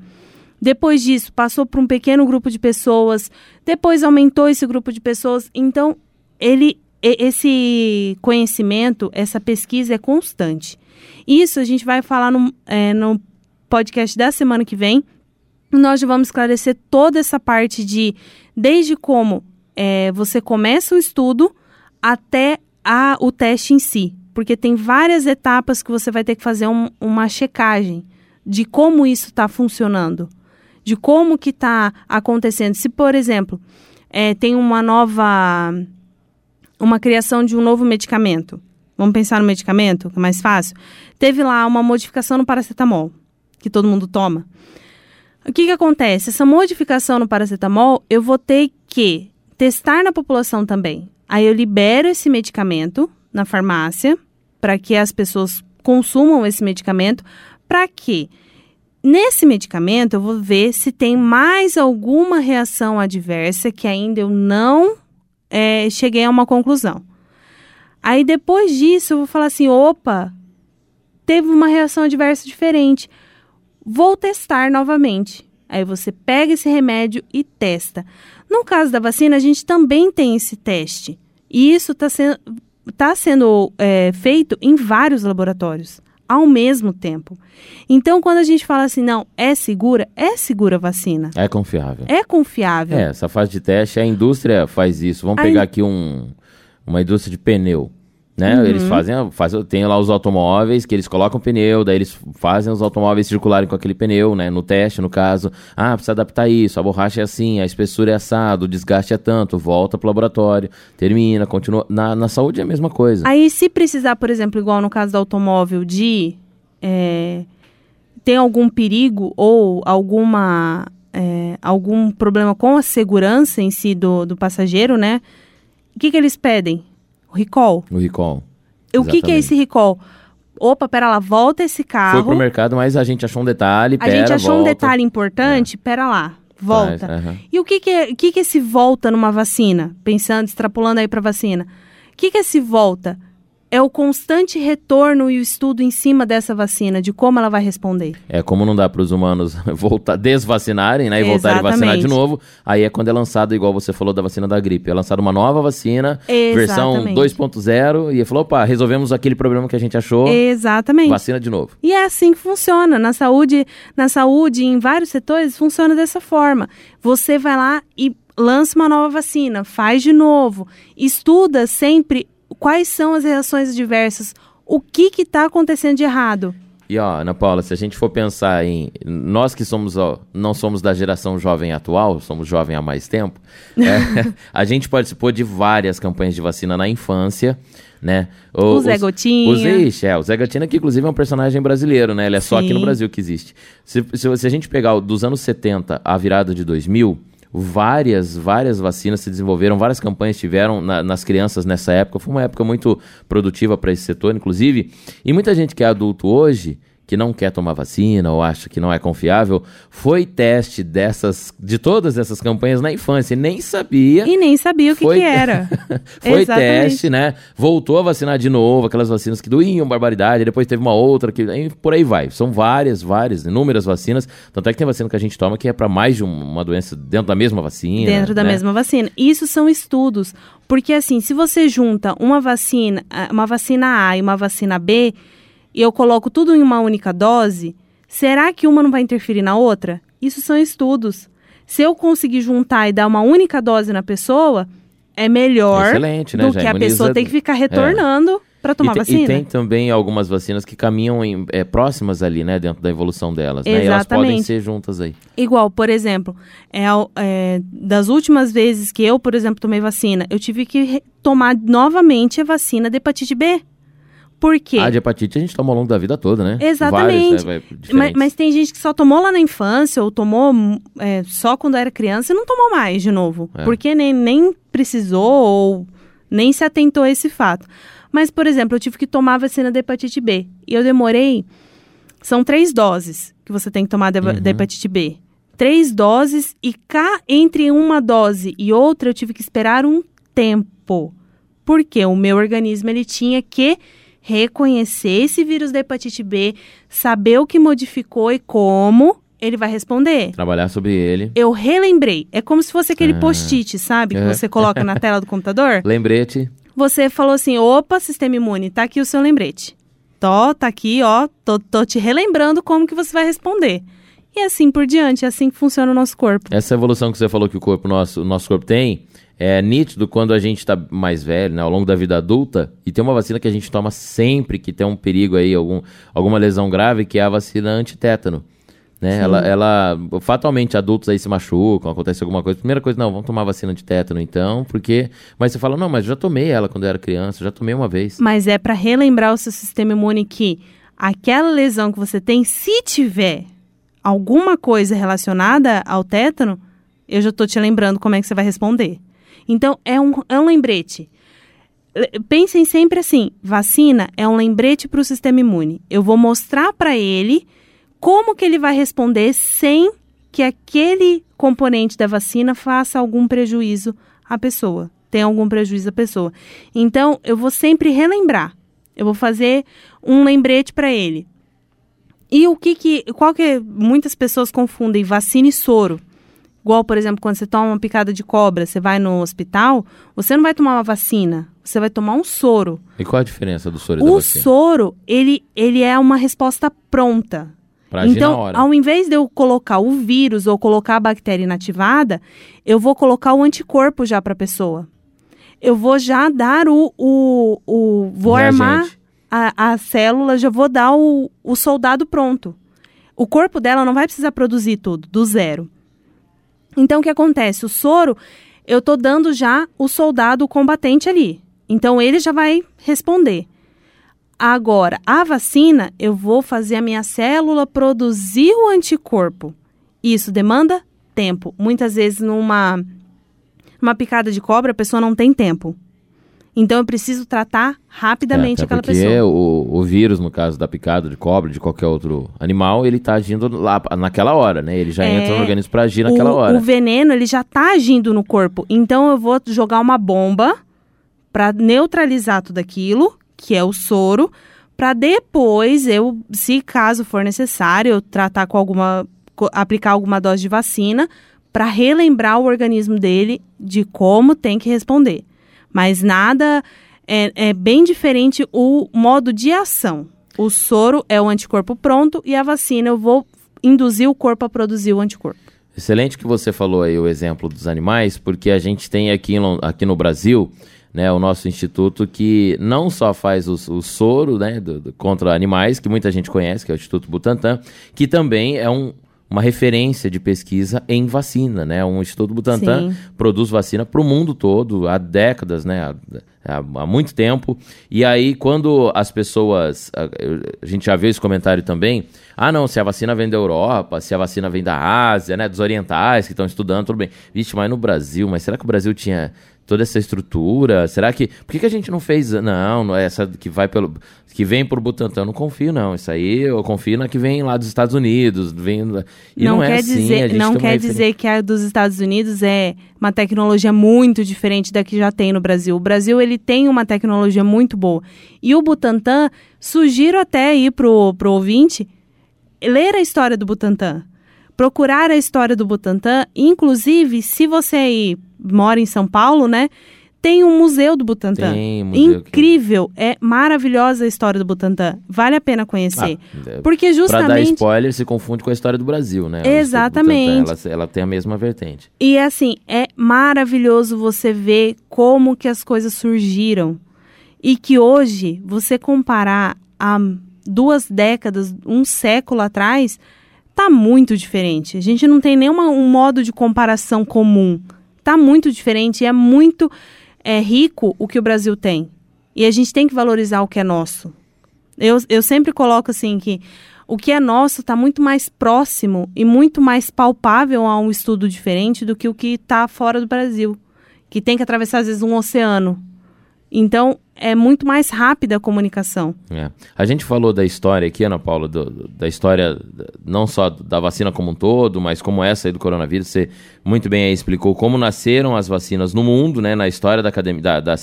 Depois disso, passou para um pequeno grupo de pessoas, depois aumentou esse grupo de pessoas. Então, ele, esse conhecimento, essa pesquisa é constante. Isso a gente vai falar no, é, no podcast da semana que vem. Nós vamos esclarecer toda essa parte de desde como é, você começa o estudo até a, o teste em si. Porque tem várias etapas que você vai ter que fazer um- uma checagem de como isso está funcionando, de como que está acontecendo. Se, por exemplo, é, tem uma nova, uma criação de um novo medicamento, vamos pensar no medicamento, que é mais fácil. Teve lá uma modificação no paracetamol, que todo mundo toma. O que, que acontece? Essa modificação no paracetamol, eu vou ter que testar na população também. Aí eu libero esse medicamento na farmácia para que as pessoas consumam esse medicamento. Para quê? Nesse medicamento, eu vou ver se tem mais alguma reação adversa que ainda eu não é, cheguei a uma conclusão. Aí depois disso, eu vou falar assim: opa, teve uma reação adversa diferente. Vou testar novamente. Aí você pega esse remédio e testa. No caso da vacina, a gente também tem esse teste. E isso está sendo, tá sendo é, feito em vários laboratórios ao mesmo tempo. Então, quando a gente fala assim, não, é segura, é segura a vacina. É confiável. É confiável. É, essa fase de teste, a indústria faz isso. Vamos Aí- pegar aqui um, uma indústria de pneu. Né? Uhum. Eles fazem, a- faz, tem lá os automóveis que eles colocam pneu, daí eles fazem os automóveis circularem com aquele pneu, né? No teste, no caso. Ah, precisa adaptar isso, a borracha é assim, a espessura é assado, o desgaste é tanto, volta pro laboratório, termina, continua. Na, na saúde é a mesma coisa. Aí, se precisar, por exemplo, igual no caso do automóvel, de é, ter algum perigo ou alguma é, algum problema com a segurança em si do, do passageiro, né? O que, que eles pedem? O recall. O recall. O que, que é esse recall? Opa, pera lá, volta esse carro. Foi pro mercado, mas a gente achou um detalhe, a pera, gente achou um volta, detalhe importante, pera lá, volta. aham. E o que que, é, que que é esse volta numa vacina? Pensando, extrapolando aí para vacina. O que que é esse volta? É o constante retorno e o estudo em cima dessa vacina, de como ela vai responder. É, como não dá para os humanos *laughs* voltar, desvacinarem, né? E voltarem a vacinar de novo, aí é quando é lançado, igual você falou da vacina da gripe. É lançada uma nova vacina, versão Exatamente. 2.0, e falou: opa, resolvemos aquele problema que a gente achou, Exatamente. vacina de novo. E é assim que funciona. Na saúde, na saúde, em vários setores, funciona dessa forma. Você vai lá e lança uma nova vacina, faz de novo, estuda sempre quais são as reações adversas, o que está acontecendo de errado. E ó, Ana Paula, se a gente for pensar em. Nós que somos, ó, não somos da geração jovem atual, somos jovem há mais tempo, é, *laughs* a gente participou de várias campanhas de vacina na infância, né? O Zé Gotinha. O Zé, ixi, é, o Zé Gotinha, que inclusive é um personagem brasileiro, né? Ele é só aqui Sim. no Brasil que existe. Se, se, se a gente pegar o- dos anos 70 à virada de 2000, várias, várias vacinas se desenvolveram, várias campanhas tiveram na, nas crianças nessa época. Foi uma época muito produtiva para esse setor, inclusive. E muita gente que é adulto hoje que não quer tomar vacina ou acha que não é confiável, foi teste dessas de todas essas campanhas na infância, e nem sabia. E nem sabia o que, foi... que era. *laughs* foi teste, né? Voltou a vacinar de novo, aquelas vacinas que doíam barbaridade, depois teve uma outra que por aí vai. São várias, várias, inúmeras vacinas, tanto é que tem vacina que a gente toma que é para mais de uma doença dentro da mesma vacina. Dentro da né? mesma vacina. Isso são estudos, porque assim, se você junta uma vacina, uma vacina A e uma vacina B, e eu coloco tudo em uma única dose, será que uma não vai interferir na outra? Isso são estudos. Se eu conseguir juntar e dar uma única dose na pessoa, é melhor Excelente, né? do Já que a imuniza... pessoa ter que ficar retornando. É para tomar e te, vacina. E tem também algumas vacinas que caminham em, é, próximas ali, né, dentro da evolução delas, Exatamente. né? E elas podem ser juntas aí. Igual, por exemplo, é, é, das últimas vezes que eu, por exemplo, tomei vacina, eu tive que tomar novamente a vacina de hepatite B. Por quê? A de hepatite a gente toma ao longo da vida toda, né? Exatamente. Né, mas, mas, tem gente que só tomou lá na infância ou tomou é, só quando era criança e não tomou mais de novo. É. Porque nem, nem precisou ou nem se atentou a esse fato. Mas, por exemplo, eu tive que tomar a vacina da hepatite B. E eu demorei. São três doses que você tem que tomar da, uhum. da hepatite B. Três doses e cá entre uma dose e outra eu tive que esperar um tempo. Porque o meu organismo ele tinha que reconhecer esse vírus da hepatite B, saber o que modificou e como, ele vai responder. Trabalhar sobre ele. Eu relembrei. É como se fosse aquele ah. post-it, sabe? Que você coloca na tela do computador. *laughs* Lembrete. Você falou assim: opa, sistema imune, tá aqui o seu lembrete. Tó, tá aqui, ó. Tô, tô te relembrando como que você vai responder. E assim por diante, é assim que funciona o nosso corpo. Essa evolução que você falou que o corpo nosso, o nosso corpo tem, é nítido quando a gente está mais velho, né, ao longo da vida adulta, e tem uma vacina que a gente toma sempre que tem um perigo aí, algum, alguma lesão grave, que é a vacina antitétano. Né? Ela, ela, fatalmente, adultos aí se machucam, acontece alguma coisa. Primeira coisa, não, vamos tomar vacina de tétano então, porque. Mas você fala, não, mas eu já tomei ela quando eu era criança, já tomei uma vez. Mas é para relembrar o seu sistema imune que aquela lesão que você tem, se tiver alguma coisa relacionada ao tétano, eu já tô te lembrando como é que você vai responder. Então, é um, é um lembrete. Pensem sempre assim: vacina é um lembrete para o sistema imune. Eu vou mostrar para ele como que ele vai responder sem que aquele componente da vacina faça algum prejuízo à pessoa, tenha algum prejuízo à pessoa. Então, eu vou sempre relembrar. Eu vou fazer um lembrete para ele. E o que que, qual que muitas pessoas confundem vacina e soro? Igual, por exemplo, quando você toma uma picada de cobra, você vai no hospital, você não vai tomar uma vacina, você vai tomar um soro. E qual a diferença do soro e o da vacina? O soro, ele, ele é uma resposta pronta. Pra então, ao invés de eu colocar o vírus ou colocar a bactéria inativada, eu vou colocar o anticorpo já para a pessoa. Eu vou já dar o. o, o vou armar a, a célula, já vou dar o, o soldado pronto. O corpo dela não vai precisar produzir tudo, do zero. Então, o que acontece? O soro, eu tô dando já o soldado o combatente ali. Então, ele já vai responder. Agora, a vacina, eu vou fazer a minha célula produzir o anticorpo. Isso demanda tempo. Muitas vezes, numa, numa picada de cobra, a pessoa não tem tempo. Então eu preciso tratar rapidamente é, aquela porque pessoa. O, o vírus, no caso da picada de cobra, de qualquer outro animal, ele está agindo lá naquela hora, né? Ele já É, entra no organismo para agir naquela o, hora. O veneno, ele já está agindo no corpo. Então eu vou jogar uma bomba para neutralizar tudo aquilo, que é o soro, para depois eu, se caso for necessário, eu tratar com alguma aplicar alguma dose de vacina para relembrar o organismo dele de como tem que responder. Mas nada é, é bem diferente o modo de ação. O soro é o anticorpo pronto e a vacina eu vou induzir o corpo a produzir o anticorpo. Excelente que você falou aí o exemplo dos animais, porque a gente tem aqui, em aqui no Brasil, né, o nosso instituto que não só faz o, o soro, né, do- do- contra animais, que muita gente conhece, que é o Instituto Butantan, que também é um uma referência de pesquisa em vacina, né? Um Instituto Butantan Sim. produz vacina para o mundo todo há décadas, né? Há, há- muito tempo. E aí, quando as pessoas. A, a gente já viu esse comentário também. Ah, não, se a vacina vem da Europa, se a vacina vem da Ásia, né? Dos orientais que estão estudando, tudo bem. Vixe, mas no Brasil, mas será que o Brasil tinha toda essa estrutura? Será que. Por que, que a gente não fez. Não, não é essa que vai pelo. Que vem por Butantan, eu não confio, não. Isso aí eu confio na que vem lá dos Estados Unidos. Vem, e não, é quer assim, a dizer, não quer dizer que a dos Estados Unidos é uma tecnologia muito diferente da que já tem no Brasil. O Brasil ele tem uma tecnologia muito boa. E o Butantan, sugiro até aí pro, pro ouvinte ler a história do Butantan. Procurar a história do Butantan, inclusive, se você aí mora em São Paulo, né? Tem um museu do Butantan. Tem um museu que- Incrível, é maravilhosa a história do Butantan. Vale a pena conhecer. Ah, Porque Pra dar justamente spoiler, se confunde com a história do Brasil, né? Exatamente. Butantan, Ela, ela tem a mesma vertente. E assim, é maravilhoso você ver como que as coisas surgiram. E que hoje, você comparar a duas décadas, um século atrás, tá muito diferente. A gente não tem nenhum um modo de comparação comum. Tá muito diferente e é muito é, rico o que o Brasil tem. E a gente tem que valorizar o que é nosso. Eu, eu sempre coloco assim que o que é nosso está muito mais próximo e muito mais palpável a um estudo diferente do que o que está fora do Brasil, que tem que atravessar às vezes um oceano. Então é muito mais rápida a comunicação. É. A gente falou da história aqui, Ana Paula, do- da história não só da vacina como um todo, mas como essa aí do coronavírus. Você muito bem explicou como nasceram as vacinas no mundo, né, na história da, academia, da, da,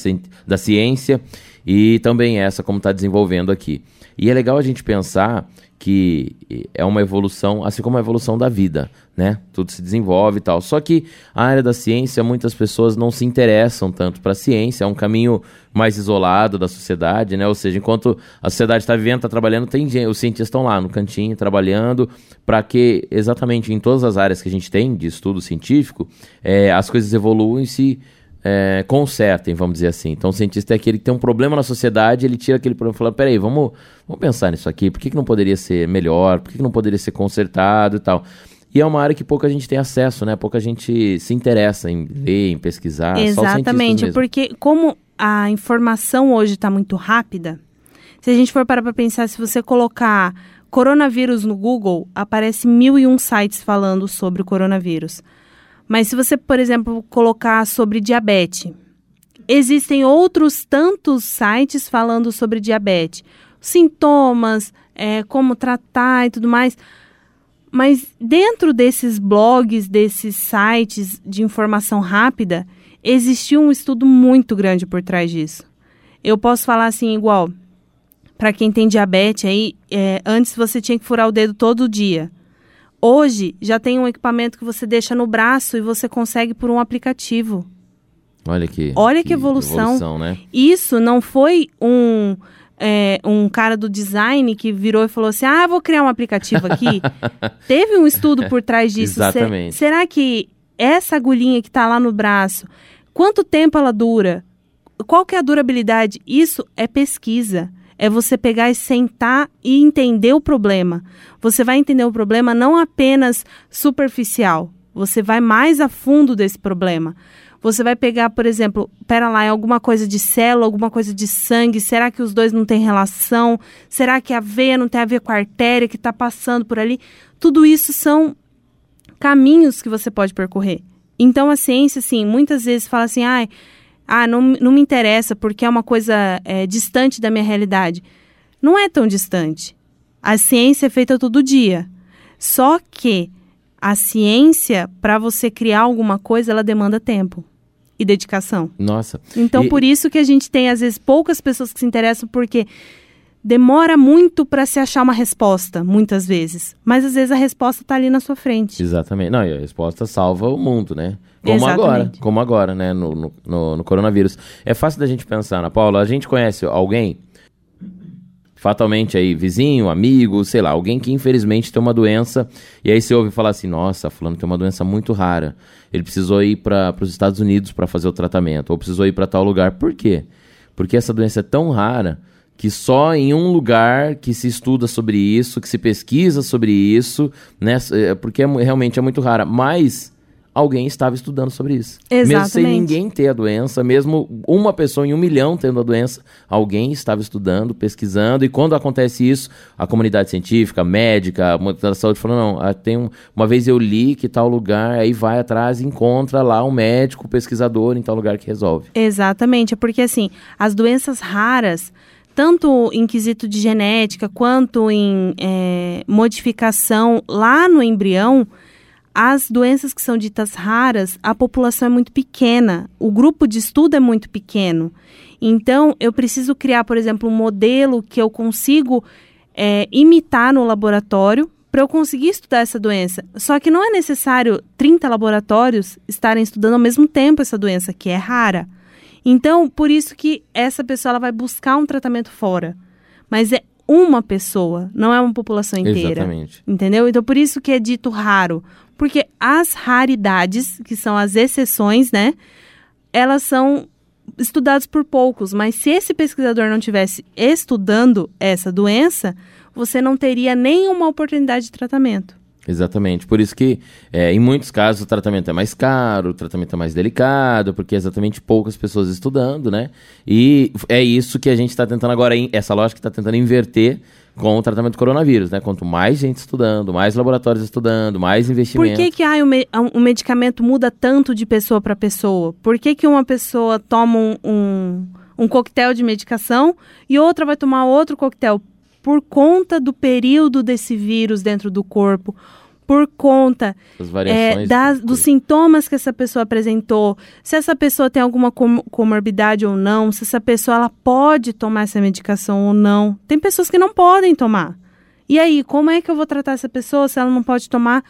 da ciência e também essa como está desenvolvendo aqui. E é legal a gente pensar que é uma evolução, assim como a evolução da vida, né? Tudo se desenvolve e tal. Só que a área da ciência, muitas pessoas não se interessam tanto para a ciência, é um caminho mais isolado da sociedade, né? Ou seja, enquanto a sociedade está vivendo, está trabalhando, tem gente, os cientistas estão lá no cantinho trabalhando para que exatamente em todas as áreas que a gente tem de estudo científico, eh, as coisas evoluem se é, consertem, vamos dizer assim. Então, o cientista é aquele que tem um problema na sociedade, ele tira aquele problema e fala: peraí, vamos, vamos pensar nisso aqui, por que, que não poderia ser melhor, por que, que não poderia ser consertado e tal. E é uma área que pouca gente tem acesso, né? Pouca gente se interessa em ler, em pesquisar. Exatamente, porque como a informação hoje está muito rápida, se a gente for parar para pensar, se você colocar coronavírus no Google, aparece mil e um sites falando sobre o coronavírus. Mas se você, por exemplo, colocar sobre diabetes, existem outros tantos sites falando sobre diabetes, sintomas, é, como tratar e tudo mais. Mas dentro desses blogs, desses sites de informação rápida, existiu um estudo muito grande por trás disso. Eu posso falar assim, igual, para quem tem diabetes aí, é, antes você tinha que furar o dedo todo dia. Hoje já tem um equipamento que você deixa no braço e você consegue por um aplicativo. Olha que, Olha que evolução. né? Isso não foi um, é, um cara do design que virou e falou assim: ah, vou criar um aplicativo aqui. *laughs* Teve um estudo por trás disso. Exatamente. será que essa agulhinha que está lá no braço, quanto tempo ela dura? Qual que é a durabilidade? Isso é pesquisa. É você pegar e sentar e entender o problema. Você vai entender o problema não apenas superficial. Você vai mais a fundo desse problema. Você vai pegar, por exemplo, pera lá, é alguma coisa de célula, alguma coisa de sangue, será que os dois não têm relação? Será que a veia não tem a ver com a artéria que está passando por ali? Tudo isso são caminhos que você pode percorrer. Então a ciência, assim, muitas vezes fala assim, ah, ah não, não me interessa porque é uma coisa é, distante da minha realidade. Não é tão distante. A ciência é feita todo dia. Só que a ciência, para você criar alguma coisa, ela demanda tempo e dedicação. Nossa. Então, E- por isso que a gente tem, às vezes, poucas pessoas que se interessam, porque demora muito para se achar uma resposta, muitas vezes. Mas, às vezes, a resposta está ali na sua frente. Exatamente. Não, e a resposta salva o mundo, né? Como Exatamente. agora, como agora, né? No, no, no- no coronavírus. É fácil da gente pensar, Ana Paula. A gente conhece alguém, fatalmente aí, vizinho, amigo, sei lá, alguém que infelizmente tem uma doença, e aí você ouve falar assim: nossa, fulano tem uma doença muito rara. Ele precisou ir para os Estados Unidos para fazer o tratamento, ou precisou ir para tal lugar. Por quê? Porque essa doença é tão rara que só em um lugar que se estuda sobre isso, que se pesquisa sobre isso, né? É, porque é, realmente é muito rara. Mas alguém estava estudando sobre isso. Exatamente. Mesmo sem ninguém ter a doença, mesmo uma pessoa em um milhão tendo a doença, alguém estava estudando, pesquisando, e quando acontece isso, a comunidade científica, médica, a da saúde falou, não, ah, tem um, uma vez eu li que tal lugar, aí vai atrás e encontra lá um médico, um pesquisador em tal lugar que resolve. Exatamente, porque assim, as doenças raras tanto em quesito de genética quanto em é, modificação lá no embrião, as doenças que são ditas raras, a população é muito pequena, o grupo de estudo é muito pequeno. Então, eu preciso criar, por exemplo, um modelo que eu consigo é, imitar no laboratório para eu conseguir estudar essa doença. Só que não é necessário 30 laboratórios estarem estudando ao mesmo tempo essa doença, que é rara. Então, por isso que essa pessoa ela vai buscar um tratamento fora. Mas é uma pessoa, não é uma população inteira. Exatamente. Entendeu? Então, por isso que é dito raro. Porque as raridades, que são as exceções, né? Elas são estudadas por poucos, mas se esse pesquisador não tivesse estudando essa doença, você não teria nenhuma oportunidade de tratamento. Exatamente. Por isso que, é, em muitos casos, o tratamento é mais caro, o tratamento é mais delicado, porque é exatamente poucas pessoas estudando, né? E é isso que a gente está tentando agora, essa lógica está tentando inverter com o tratamento do coronavírus, né? Quanto mais gente estudando, mais laboratórios estudando, mais investimento. Por que, que ai, o, me o medicamento muda tanto de pessoa para pessoa? Por que, que uma pessoa toma um, um, um coquetel de medicação e outra vai tomar outro coquetel? Por conta do período desse vírus dentro do corpo por conta é, das, dos sintomas que essa pessoa apresentou, se essa pessoa tem alguma com comorbidade ou não, se essa pessoa ela pode tomar essa medicação ou não. Tem pessoas que não podem tomar. E aí, como é que eu vou tratar essa pessoa se ela não pode tomar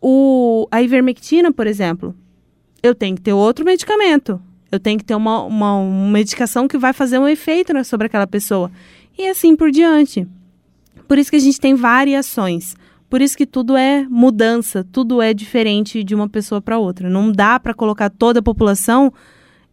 o, a ivermectina, por exemplo? Eu tenho que ter outro medicamento. Eu tenho que ter uma, uma, uma medicação que vai fazer um efeito né, sobre aquela pessoa. E assim por diante. Por isso que a gente tem variações. Por isso que tudo é mudança, tudo é diferente de uma pessoa para outra. Não dá para colocar toda a população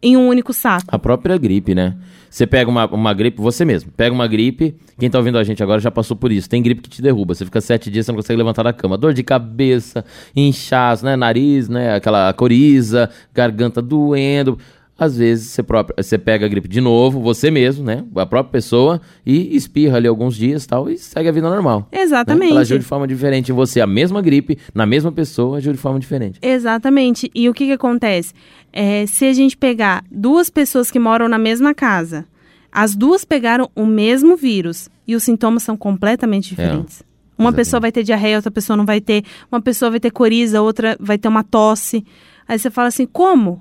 em um único saco. A própria gripe, né? Você pega uma, uma gripe, você mesmo, pega uma gripe, quem tá ouvindo a gente agora já passou por isso. Tem gripe que te derruba, você fica sete dias, você não consegue levantar da cama. Dor de cabeça, inchaço, né? Nariz, né? Aquela coriza, garganta doendo às vezes você, próprio, você pega a gripe de novo, você mesmo, né? A própria pessoa, e espirra ali alguns dias tal, e segue a vida normal. Exatamente. Né? Ela agiu de forma diferente em você. A mesma gripe, na mesma pessoa, agiu de forma diferente. Exatamente. E o que, que acontece? É, se a gente pegar duas pessoas que moram na mesma casa, as duas pegaram o mesmo vírus e os sintomas são completamente é, diferentes. É. Uma Exatamente. pessoa vai ter diarreia, outra pessoa não vai ter. Uma pessoa vai ter coriza, outra vai ter uma tosse. Aí você fala assim, como?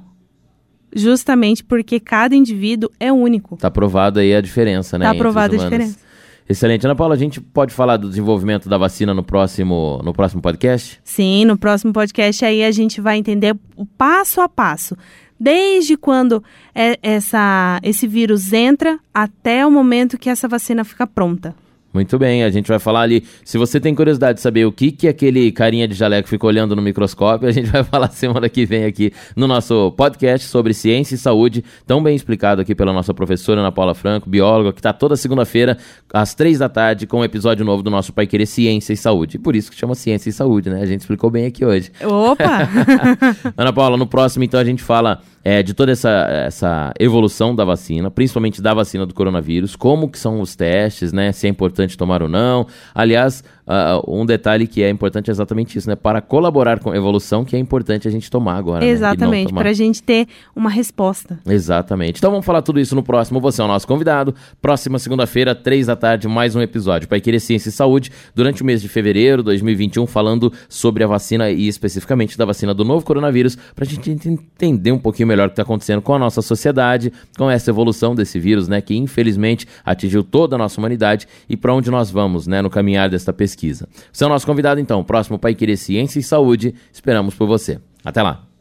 Justamente porque cada indivíduo é único. Está provado aí a diferença, né? Está provada a diferença. Excelente. Ana Paula, a gente pode falar do desenvolvimento da vacina no próximo, no próximo podcast? Sim, no próximo podcast aí a gente vai entender o passo a passo. Desde quando é, essa, esse vírus entra até o momento que essa vacina fica pronta. Muito bem, a gente vai falar ali. Se você tem curiosidade de saber o que, que aquele carinha de jaleco ficou olhando no microscópio, *laughs* a gente vai falar semana que vem aqui no nosso podcast sobre ciência e saúde, tão bem explicado aqui pela nossa professora Ana Paula Franco, bióloga, que está toda segunda-feira, às três da tarde, com um episódio novo do nosso Pai Querer Ciência e Saúde. E por isso que chama Ciência e Saúde, né? A gente explicou bem aqui hoje. Opa! *laughs* *laughs* Ana Paula, no próximo, então, a gente fala é, de toda essa, essa evolução da vacina, principalmente da vacina do coronavírus, como que são os testes, né? Se é importante tomar ou não. Aliás, Uh, um detalhe que é importante é exatamente isso, né? Para colaborar com a evolução, que é importante a gente tomar agora. Né? Exatamente, né? para a gente ter uma resposta. Exatamente. Então vamos falar tudo isso no próximo. Você é o nosso convidado. Próxima segunda-feira, três da tarde, mais um episódio. Para Querer Ciência e Saúde, durante o mês de fevereiro de 2021, falando sobre a vacina e especificamente da vacina do novo coronavírus, para a gente entender um pouquinho melhor o que está acontecendo com a nossa sociedade, com essa evolução desse vírus, né? Que infelizmente atingiu toda a nossa humanidade e para onde nós vamos, né? No caminhar desta pesquisa pesquisa. Você é o nosso convidado, então. Próximo Pai Querer Ciência e Saúde. Esperamos por você. Até lá.